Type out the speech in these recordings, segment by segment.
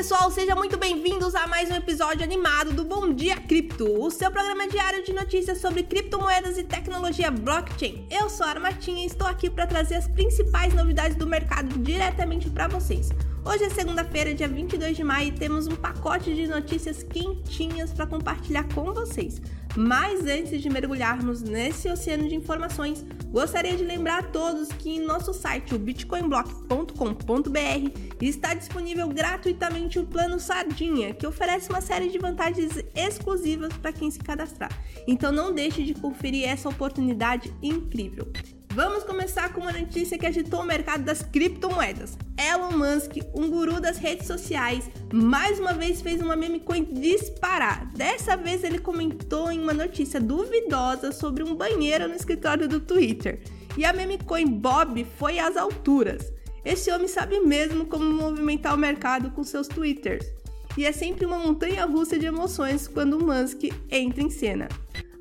pessoal, sejam muito bem-vindos a mais um episódio animado do Bom Dia Cripto, o seu programa diário de notícias sobre criptomoedas e tecnologia blockchain. Eu sou a Armatinha e estou aqui para trazer as principais novidades do mercado diretamente para vocês. Hoje é segunda-feira, dia 22 de maio, e temos um pacote de notícias quentinhas para compartilhar com vocês. Mas antes de mergulharmos nesse oceano de informações, gostaria de lembrar a todos que em nosso site, o bitcoinblock.com.br, está disponível gratuitamente o plano Sardinha, que oferece uma série de vantagens exclusivas para quem se cadastrar. Então não deixe de conferir essa oportunidade incrível. Vamos começar com uma notícia que agitou o mercado das criptomoedas. Elon Musk, um guru das redes sociais, mais uma vez fez uma meme coin disparar. Dessa vez ele comentou em uma notícia duvidosa sobre um banheiro no escritório do Twitter. E a meme coin Bob foi às alturas. Esse homem sabe mesmo como movimentar o mercado com seus twitters. E é sempre uma montanha russa de emoções quando o Musk entra em cena.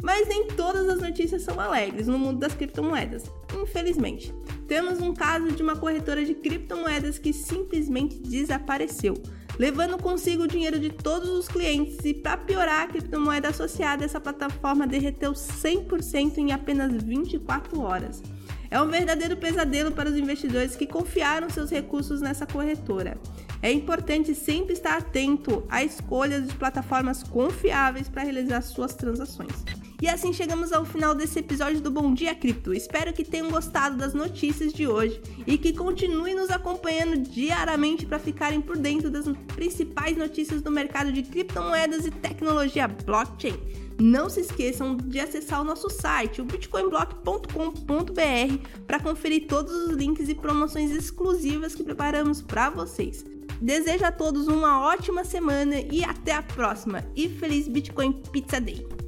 Mas nem todas as notícias são alegres no mundo das criptomoedas, infelizmente. Temos um caso de uma corretora de criptomoedas que simplesmente desapareceu, levando consigo o dinheiro de todos os clientes e, para piorar, a criptomoeda associada a essa plataforma derreteu 100% em apenas 24 horas. É um verdadeiro pesadelo para os investidores que confiaram seus recursos nessa corretora. É importante sempre estar atento à escolha de plataformas confiáveis para realizar suas transações. E assim chegamos ao final desse episódio do Bom Dia Cripto. Espero que tenham gostado das notícias de hoje e que continuem nos acompanhando diariamente para ficarem por dentro das principais notícias do mercado de criptomoedas e tecnologia blockchain. Não se esqueçam de acessar o nosso site, o bitcoinblock.com.br, para conferir todos os links e promoções exclusivas que preparamos para vocês. Desejo a todos uma ótima semana e até a próxima. E feliz Bitcoin Pizza Day!